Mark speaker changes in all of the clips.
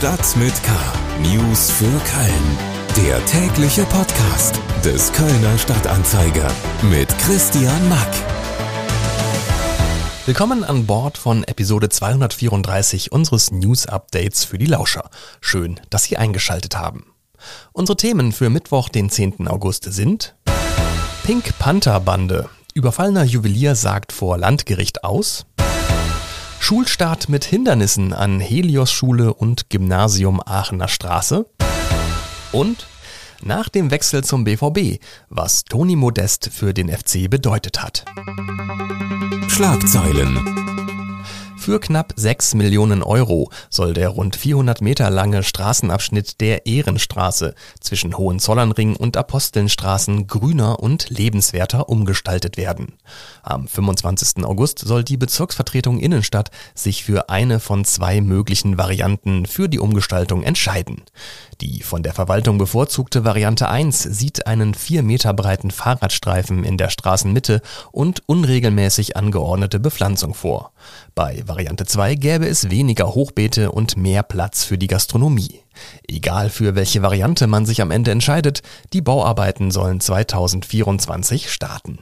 Speaker 1: Stadt mit K. News für Köln. Der tägliche Podcast des Kölner Stadtanzeiger mit Christian Mack.
Speaker 2: Willkommen an Bord von Episode 234 unseres News Updates für die Lauscher. Schön, dass Sie eingeschaltet haben. Unsere Themen für Mittwoch, den 10. August sind Pink Panther Bande. Überfallener Juwelier sagt vor Landgericht aus. Schulstart mit Hindernissen an Helios Schule und Gymnasium Aachener Straße. Und nach dem Wechsel zum BVB, was Toni Modest für den FC bedeutet hat.
Speaker 1: Schlagzeilen.
Speaker 2: Für knapp 6 Millionen Euro soll der rund 400 Meter lange Straßenabschnitt der Ehrenstraße zwischen Hohenzollernring und Apostelnstraßen grüner und lebenswerter umgestaltet werden. Am 25. August soll die Bezirksvertretung Innenstadt sich für eine von zwei möglichen Varianten für die Umgestaltung entscheiden. Die von der Verwaltung bevorzugte Variante 1 sieht einen 4 Meter breiten Fahrradstreifen in der Straßenmitte und unregelmäßig angeordnete Bepflanzung vor. Bei Variante 2 gäbe es weniger Hochbeete und mehr Platz für die Gastronomie. Egal für welche Variante man sich am Ende entscheidet, die Bauarbeiten sollen 2024 starten.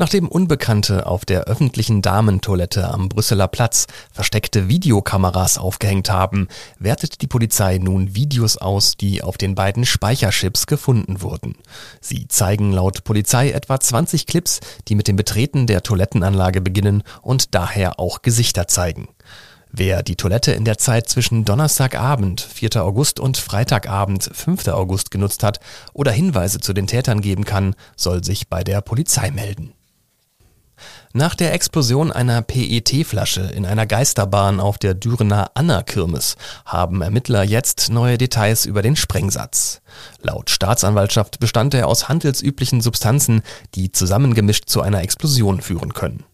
Speaker 2: Nachdem Unbekannte auf der öffentlichen Damentoilette am Brüsseler Platz versteckte Videokameras aufgehängt haben, wertet die Polizei nun Videos aus, die auf den beiden Speicherchips gefunden wurden. Sie zeigen laut Polizei etwa 20 Clips, die mit dem Betreten der Toilettenanlage beginnen und daher auch Gesichter zeigen. Wer die Toilette in der Zeit zwischen Donnerstagabend, 4. August und Freitagabend, 5. August genutzt hat oder Hinweise zu den Tätern geben kann, soll sich bei der Polizei melden. Nach der Explosion einer PET-Flasche in einer Geisterbahn auf der Dürener Anna-Kirmes haben Ermittler jetzt neue Details über den Sprengsatz. Laut Staatsanwaltschaft bestand er aus handelsüblichen Substanzen, die zusammengemischt zu einer Explosion führen können.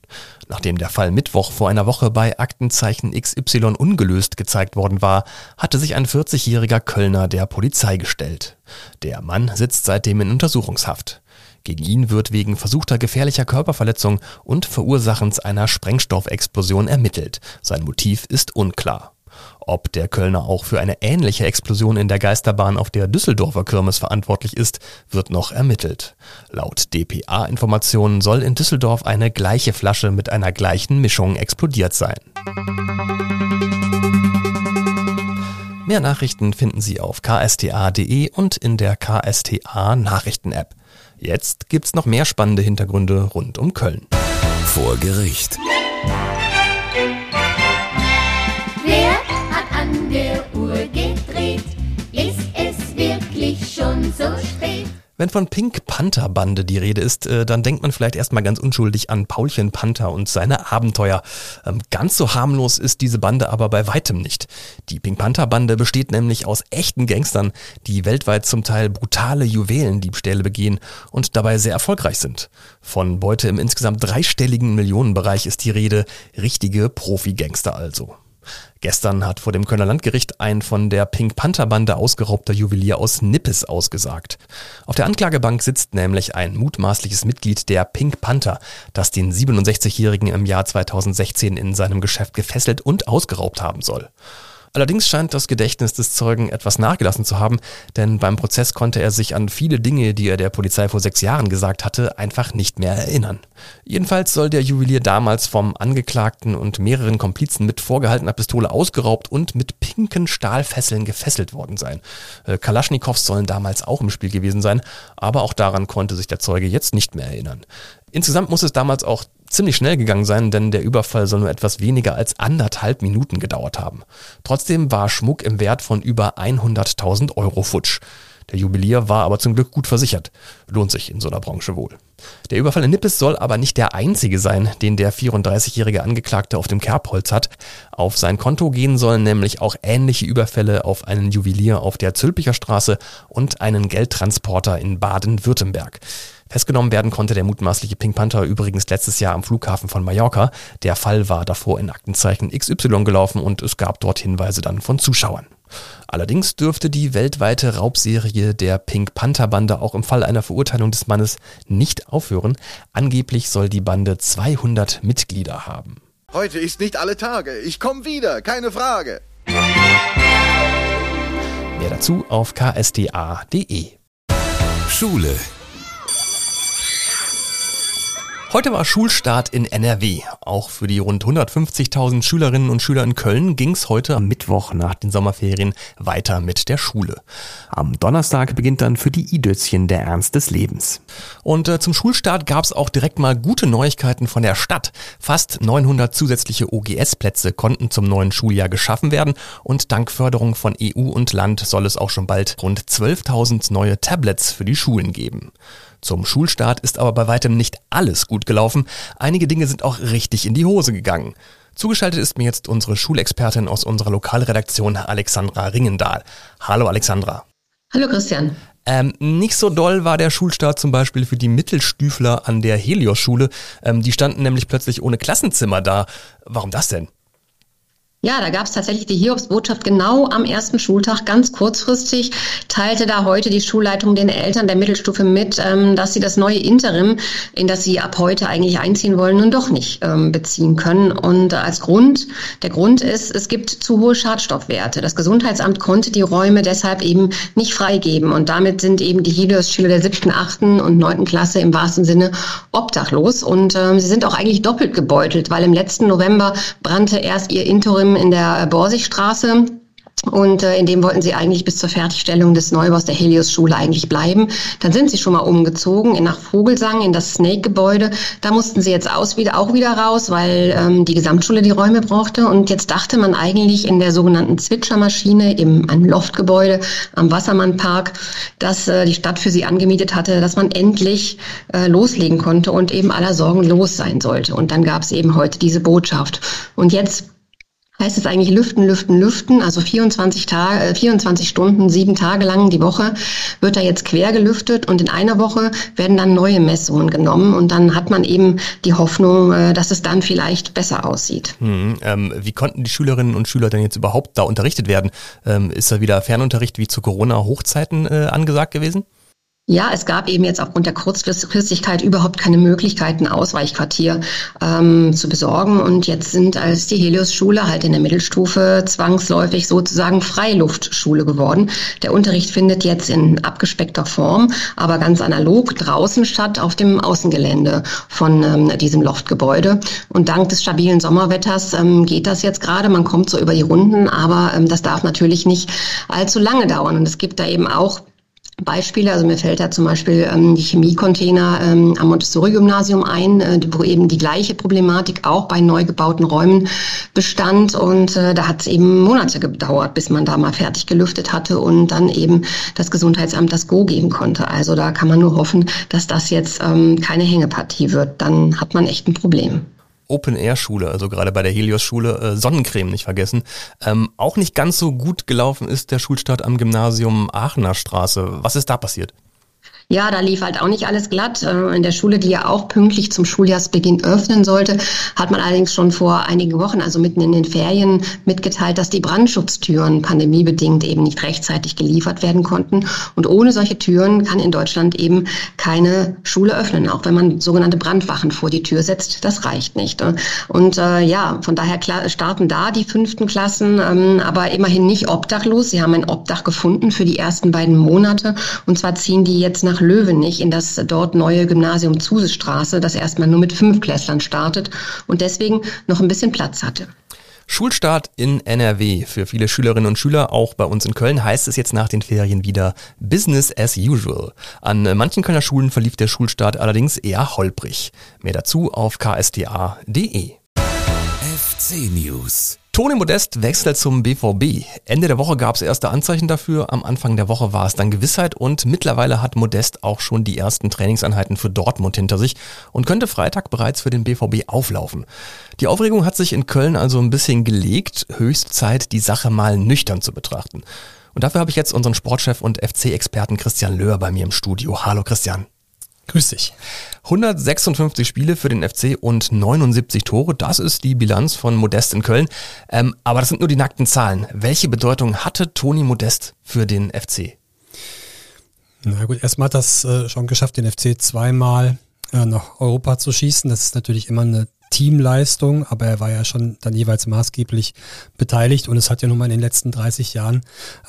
Speaker 2: Nachdem der Fall Mittwoch vor einer Woche bei Aktenzeichen XY ungelöst gezeigt worden war, hatte sich ein 40-jähriger Kölner der Polizei gestellt. Der Mann sitzt seitdem in Untersuchungshaft. Gegen ihn wird wegen versuchter gefährlicher Körperverletzung und Verursachens einer Sprengstoffexplosion ermittelt. Sein Motiv ist unklar. Ob der Kölner auch für eine ähnliche Explosion in der Geisterbahn auf der Düsseldorfer Kirmes verantwortlich ist, wird noch ermittelt. Laut DPA-Informationen soll in Düsseldorf eine gleiche Flasche mit einer gleichen Mischung explodiert sein. Mehr Nachrichten finden Sie auf ksta.de und in der KSTA Nachrichten-App. Jetzt gibt's noch mehr spannende Hintergründe rund um Köln.
Speaker 1: Vor Gericht.
Speaker 3: Wer hat an der Uhr gedreht? Ist es wirklich schon so spät?
Speaker 2: Wenn von Pink Panther Bande die Rede ist, äh, dann denkt man vielleicht erstmal ganz unschuldig an Paulchen Panther und seine Abenteuer. Ähm, ganz so harmlos ist diese Bande aber bei weitem nicht. Die Pink Panther Bande besteht nämlich aus echten Gangstern, die weltweit zum Teil brutale Juwelendiebstähle begehen und dabei sehr erfolgreich sind. Von Beute im insgesamt dreistelligen Millionenbereich ist die Rede, richtige Profi-Gangster also. Gestern hat vor dem Kölner Landgericht ein von der Pink Panther Bande ausgeraubter Juwelier aus Nippes ausgesagt. Auf der Anklagebank sitzt nämlich ein mutmaßliches Mitglied der Pink Panther, das den 67-Jährigen im Jahr 2016 in seinem Geschäft gefesselt und ausgeraubt haben soll. Allerdings scheint das Gedächtnis des Zeugen etwas nachgelassen zu haben, denn beim Prozess konnte er sich an viele Dinge, die er der Polizei vor sechs Jahren gesagt hatte, einfach nicht mehr erinnern. Jedenfalls soll der Juwelier damals vom Angeklagten und mehreren Komplizen mit vorgehaltener Pistole ausgeraubt und mit pinken Stahlfesseln gefesselt worden sein. Äh, Kalaschnikows sollen damals auch im Spiel gewesen sein, aber auch daran konnte sich der Zeuge jetzt nicht mehr erinnern. Insgesamt muss es damals auch ziemlich schnell gegangen sein, denn der Überfall soll nur etwas weniger als anderthalb Minuten gedauert haben. Trotzdem war Schmuck im Wert von über 100.000 Euro futsch. Der Juwelier war aber zum Glück gut versichert. Lohnt sich in so einer Branche wohl. Der Überfall in Nippes soll aber nicht der einzige sein, den der 34-jährige Angeklagte auf dem Kerbholz hat. Auf sein Konto gehen sollen nämlich auch ähnliche Überfälle auf einen Juwelier auf der Zülpicher Straße und einen Geldtransporter in Baden-Württemberg. Festgenommen werden konnte der mutmaßliche Pink Panther übrigens letztes Jahr am Flughafen von Mallorca. Der Fall war davor in Aktenzeichen XY gelaufen und es gab dort Hinweise dann von Zuschauern. Allerdings dürfte die weltweite Raubserie der Pink Panther Bande auch im Fall einer Verurteilung des Mannes nicht aufhören. Angeblich soll die Bande 200 Mitglieder haben.
Speaker 4: Heute ist nicht alle Tage. Ich komme wieder, keine Frage.
Speaker 2: Mehr dazu auf ksda.de.
Speaker 1: Schule.
Speaker 2: Heute war Schulstart in NRW. Auch für die rund 150.000 Schülerinnen und Schüler in Köln ging es heute am Mittwoch nach den Sommerferien weiter mit der Schule. Am Donnerstag beginnt dann für die Idötzchen der Ernst des Lebens. Und äh, zum Schulstart gab es auch direkt mal gute Neuigkeiten von der Stadt. Fast 900 zusätzliche OGS-Plätze konnten zum neuen Schuljahr geschaffen werden und dank Förderung von EU und Land soll es auch schon bald rund 12.000 neue Tablets für die Schulen geben. Zum Schulstart ist aber bei weitem nicht alles gut gelaufen. Einige Dinge sind auch richtig in die Hose gegangen. Zugeschaltet ist mir jetzt unsere Schulexpertin aus unserer Lokalredaktion, Alexandra Ringendahl. Hallo Alexandra.
Speaker 5: Hallo Christian.
Speaker 2: Ähm, nicht so doll war der Schulstart zum Beispiel für die Mittelstüfler an der Helios-Schule. Ähm, die standen nämlich plötzlich ohne Klassenzimmer da. Warum das denn?
Speaker 5: Ja, da gab es tatsächlich die Hiobsbotschaft genau am ersten Schultag, ganz kurzfristig, teilte da heute die Schulleitung den Eltern der Mittelstufe mit, ähm, dass sie das neue Interim, in das sie ab heute eigentlich einziehen wollen, nun doch nicht ähm, beziehen können. Und als Grund, der Grund ist, es gibt zu hohe Schadstoffwerte. Das Gesundheitsamt konnte die Räume deshalb eben nicht freigeben. Und damit sind eben die Helios-Schüler der siebten, achten und neunten Klasse im wahrsten Sinne obdachlos. Und ähm, sie sind auch eigentlich doppelt gebeutelt, weil im letzten November brannte erst ihr Interim in der Borsigstraße. Und äh, in dem wollten sie eigentlich bis zur Fertigstellung des Neubaus der Helios-Schule eigentlich bleiben. Dann sind sie schon mal umgezogen in nach Vogelsang in das Snake-Gebäude. Da mussten sie jetzt aus wieder, auch wieder raus, weil ähm, die Gesamtschule die Räume brauchte. Und jetzt dachte man eigentlich in der sogenannten Zwitschermaschine im einem Loftgebäude am Wassermannpark, dass äh, die Stadt für sie angemietet hatte, dass man endlich äh, loslegen konnte und eben aller Sorgen los sein sollte. Und dann gab es eben heute diese Botschaft. Und jetzt heißt es eigentlich lüften, lüften, lüften. Also 24 Tage, 24 Stunden, sieben Tage lang die Woche wird da jetzt quer gelüftet und in einer Woche werden dann neue Messungen genommen und dann hat man eben die Hoffnung, äh, dass es dann vielleicht besser aussieht.
Speaker 2: Hm, ähm, wie konnten die Schülerinnen und Schüler denn jetzt überhaupt da unterrichtet werden? Ähm, ist da wieder Fernunterricht wie zu Corona-Hochzeiten äh, angesagt gewesen?
Speaker 5: Ja, es gab eben jetzt aufgrund der Kurzfristigkeit überhaupt keine Möglichkeit, ein Ausweichquartier ähm, zu besorgen. Und jetzt sind als die Helios-Schule halt in der Mittelstufe zwangsläufig sozusagen Freiluftschule geworden. Der Unterricht findet jetzt in abgespeckter Form, aber ganz analog draußen statt auf dem Außengelände von ähm, diesem Loftgebäude. Und dank des stabilen Sommerwetters ähm, geht das jetzt gerade. Man kommt so über die Runden, aber ähm, das darf natürlich nicht allzu lange dauern. Und es gibt da eben auch Beispiele. Also mir fällt da zum Beispiel ähm, die Chemiecontainer ähm, am Montessori-Gymnasium ein, äh, wo eben die gleiche Problematik auch bei neu gebauten Räumen bestand. Und äh, da hat es eben Monate gedauert, bis man da mal fertig gelüftet hatte und dann eben das Gesundheitsamt das Go geben konnte. Also da kann man nur hoffen, dass das jetzt ähm, keine Hängepartie wird. Dann hat man echt ein Problem.
Speaker 2: Open-Air-Schule, also gerade bei der Helios-Schule, äh, Sonnencreme nicht vergessen. Ähm, auch nicht ganz so gut gelaufen ist der Schulstart am Gymnasium Aachener Straße. Was ist da passiert?
Speaker 5: Ja, da lief halt auch nicht alles glatt. Äh, in der Schule, die ja auch pünktlich zum Schuljahrsbeginn öffnen sollte, hat man allerdings schon vor einigen Wochen, also mitten in den Ferien, mitgeteilt, dass die Brandschutztüren pandemiebedingt eben nicht rechtzeitig geliefert werden konnten. Und ohne solche Türen kann in Deutschland eben keine Schule öffnen, auch wenn man sogenannte Brandwachen vor die Tür setzt. Das reicht nicht. Und äh, ja, von daher starten da die fünften Klassen, ähm, aber immerhin nicht obdachlos. Sie haben ein Obdach gefunden für die ersten beiden Monate. Und zwar ziehen die jetzt nach nach Löwenich in das dort neue Gymnasium Zusestraße, das erstmal nur mit fünf Klässlern startet und deswegen noch ein bisschen Platz hatte.
Speaker 2: Schulstart in NRW. Für viele Schülerinnen und Schüler, auch bei uns in Köln, heißt es jetzt nach den Ferien wieder Business as usual. An manchen Kölner Schulen verlief der Schulstart allerdings eher holprig. Mehr dazu auf ksda.de.
Speaker 1: FC News.
Speaker 2: Toni Modest wechselt zum BVB. Ende der Woche gab es erste Anzeichen dafür. Am Anfang der Woche war es dann Gewissheit und mittlerweile hat Modest auch schon die ersten Trainingseinheiten für Dortmund hinter sich und könnte Freitag bereits für den BVB auflaufen. Die Aufregung hat sich in Köln also ein bisschen gelegt. Höchste Zeit, die Sache mal nüchtern zu betrachten. Und dafür habe ich jetzt unseren Sportchef und FC-Experten Christian Löhr bei mir im Studio. Hallo Christian.
Speaker 6: Grüß dich.
Speaker 2: 156 Spiele für den FC und 79 Tore, das ist die Bilanz von Modest in Köln. Ähm, aber das sind nur die nackten Zahlen. Welche Bedeutung hatte Toni Modest für den FC?
Speaker 6: Na gut, erstmal hat das äh, schon geschafft, den FC zweimal äh, nach Europa zu schießen. Das ist natürlich immer eine Teamleistung, aber er war ja schon dann jeweils maßgeblich beteiligt und es hat ja nun mal in den letzten 30 Jahren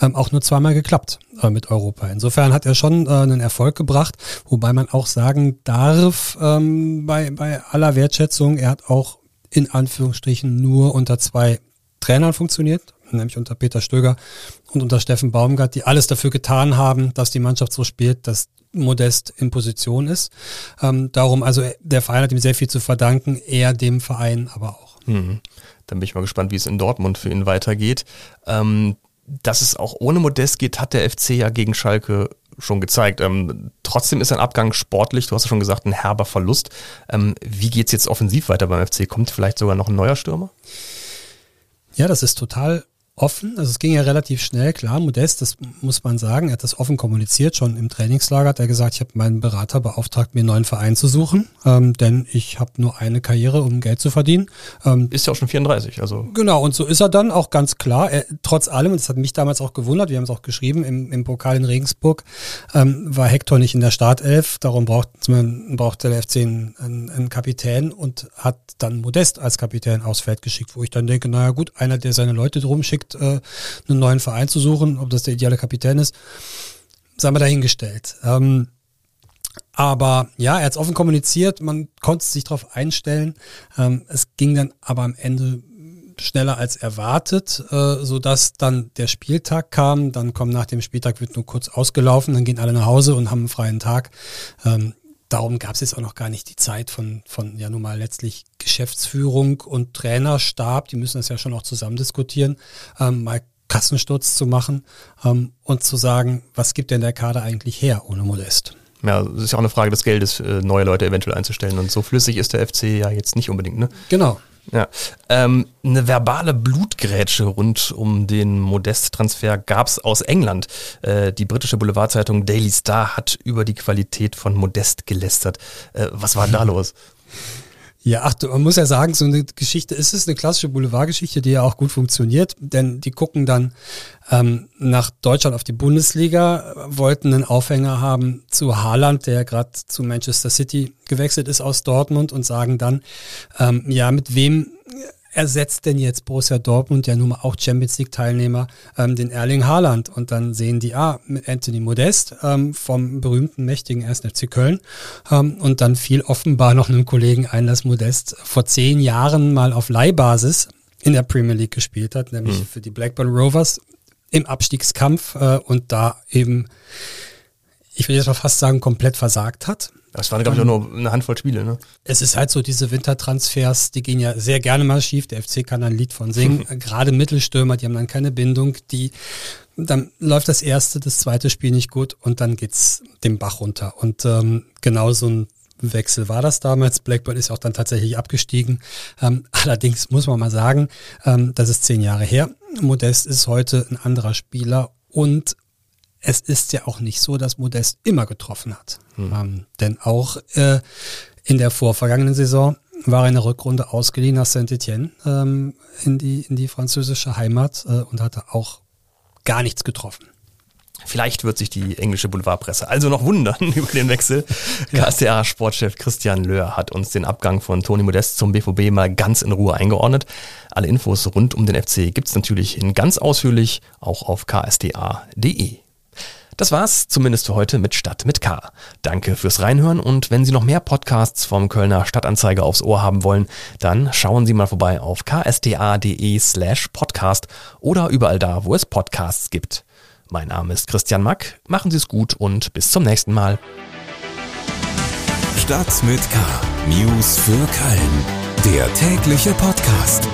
Speaker 6: ähm, auch nur zweimal geklappt äh, mit Europa. Insofern hat er schon äh, einen Erfolg gebracht, wobei man auch sagen darf, ähm, bei, bei aller Wertschätzung, er hat auch in Anführungsstrichen nur unter zwei Trainern funktioniert, nämlich unter Peter Stöger und unter Steffen Baumgart, die alles dafür getan haben, dass die Mannschaft so spielt, dass Modest in Position ist. Ähm, darum, also der Verein hat ihm sehr viel zu verdanken, er dem Verein aber auch.
Speaker 2: Mhm. Dann bin ich mal gespannt, wie es in Dortmund für ihn weitergeht. Ähm, dass es auch ohne Modest geht, hat der FC ja gegen Schalke schon gezeigt. Ähm, trotzdem ist ein Abgang sportlich, du hast ja schon gesagt, ein herber Verlust. Ähm, wie geht's jetzt offensiv weiter beim FC? Kommt vielleicht sogar noch ein neuer Stürmer?
Speaker 6: Ja, das ist total offen. Also es ging ja relativ schnell, klar, Modest, das muss man sagen. Er hat das offen kommuniziert, schon im Trainingslager hat er gesagt, ich habe meinen Berater beauftragt, mir einen neuen Verein zu suchen, ähm, denn ich habe nur eine Karriere, um Geld zu verdienen.
Speaker 2: Ähm, ist ja auch schon 34, also.
Speaker 6: Genau, und so ist er dann auch ganz klar. Er, trotz allem, und das hat mich damals auch gewundert, wir haben es auch geschrieben, im, im Pokal in Regensburg ähm, war Hector nicht in der Startelf, darum braucht, man, braucht der FC einen, einen, einen Kapitän und hat dann Modest als Kapitän aufs Feld geschickt, wo ich dann denke, naja gut, einer, der seine Leute drum schickt, überlegt, äh, einen neuen Verein zu suchen, ob das der ideale Kapitän ist, sei mal dahingestellt. Ähm, aber ja, er hat es offen kommuniziert, man konnte sich darauf einstellen. Ähm, es ging dann aber am Ende schneller als erwartet, äh, so dass dann der Spieltag kam. Dann kommt nach dem Spieltag wird nur kurz ausgelaufen, dann gehen alle nach Hause und haben einen freien Tag. Ähm, darum gab es jetzt auch noch gar nicht die Zeit von, von ja nun mal letztlich Geschäftsführung und Trainerstab, die müssen das ja schon auch zusammen diskutieren, ähm, mal Kassensturz zu machen ähm, und zu sagen, was gibt denn der Kader eigentlich her ohne Modest?
Speaker 2: Ja, es ist ja auch eine Frage des Geldes, äh, neue Leute eventuell einzustellen. Und so flüssig ist der FC ja jetzt nicht unbedingt, ne?
Speaker 6: Genau.
Speaker 2: Ja, ähm, eine verbale Blutgrätsche rund um den Modest-Transfer gab's aus England. Äh, die britische Boulevardzeitung Daily Star hat über die Qualität von Modest gelästert. Äh, was war da los?
Speaker 6: Ja, ach, man muss ja sagen, so eine Geschichte ist es, eine klassische Boulevardgeschichte, die ja auch gut funktioniert, denn die gucken dann ähm, nach Deutschland auf die Bundesliga, wollten einen Aufhänger haben zu Haaland, der gerade zu Manchester City gewechselt ist aus Dortmund und sagen dann, ähm, ja, mit wem ersetzt denn jetzt Borussia Dortmund, ja nun mal auch Champions League Teilnehmer, ähm, den Erling Haaland? Und dann sehen die, ah, mit Anthony Modest ähm, vom berühmten, mächtigen 1. FC Köln. Ähm, und dann fiel offenbar noch einem Kollegen ein, dass Modest vor zehn Jahren mal auf Leihbasis in der Premier League gespielt hat, nämlich mhm. für die Blackburn Rovers im Abstiegskampf äh, und da eben, ich würde jetzt mal fast sagen, komplett versagt hat.
Speaker 2: Das waren, glaube ich, auch nur eine Handvoll Spiele, ne?
Speaker 6: Es ist halt so, diese Wintertransfers, die gehen ja sehr gerne mal schief. Der FC kann ein Lied von singen. Gerade Mittelstürmer, die haben dann keine Bindung. Die, dann läuft das erste, das zweite Spiel nicht gut und dann geht's dem Bach runter. Und ähm, genau so ein Wechsel war das damals. Blackburn ist auch dann tatsächlich abgestiegen. Ähm, allerdings muss man mal sagen, ähm, das ist zehn Jahre her. Modest ist heute ein anderer Spieler und es ist ja auch nicht so, dass Modest immer getroffen hat. Hm. Ähm, denn auch äh, in der vorvergangenen Saison war er in der Rückrunde ausgeliehen nach Saint-Etienne ähm, in, die, in die französische Heimat äh, und hatte auch gar nichts getroffen.
Speaker 2: Vielleicht wird sich die englische Boulevardpresse also noch wundern über den Wechsel. ja. KSDA-Sportchef Christian Löhr hat uns den Abgang von Toni Modest zum BVB mal ganz in Ruhe eingeordnet. Alle Infos rund um den FC gibt's natürlich in ganz ausführlich auch auf ksda.de. Das war's zumindest für heute mit Stadt mit K. Danke fürs Reinhören und wenn Sie noch mehr Podcasts vom Kölner Stadtanzeiger aufs Ohr haben wollen, dann schauen Sie mal vorbei auf ksda.de slash podcast oder überall da, wo es Podcasts gibt. Mein Name ist Christian Mack, machen Sie es gut und bis zum nächsten Mal.
Speaker 1: Stadt mit K. News für Köln. Der tägliche Podcast.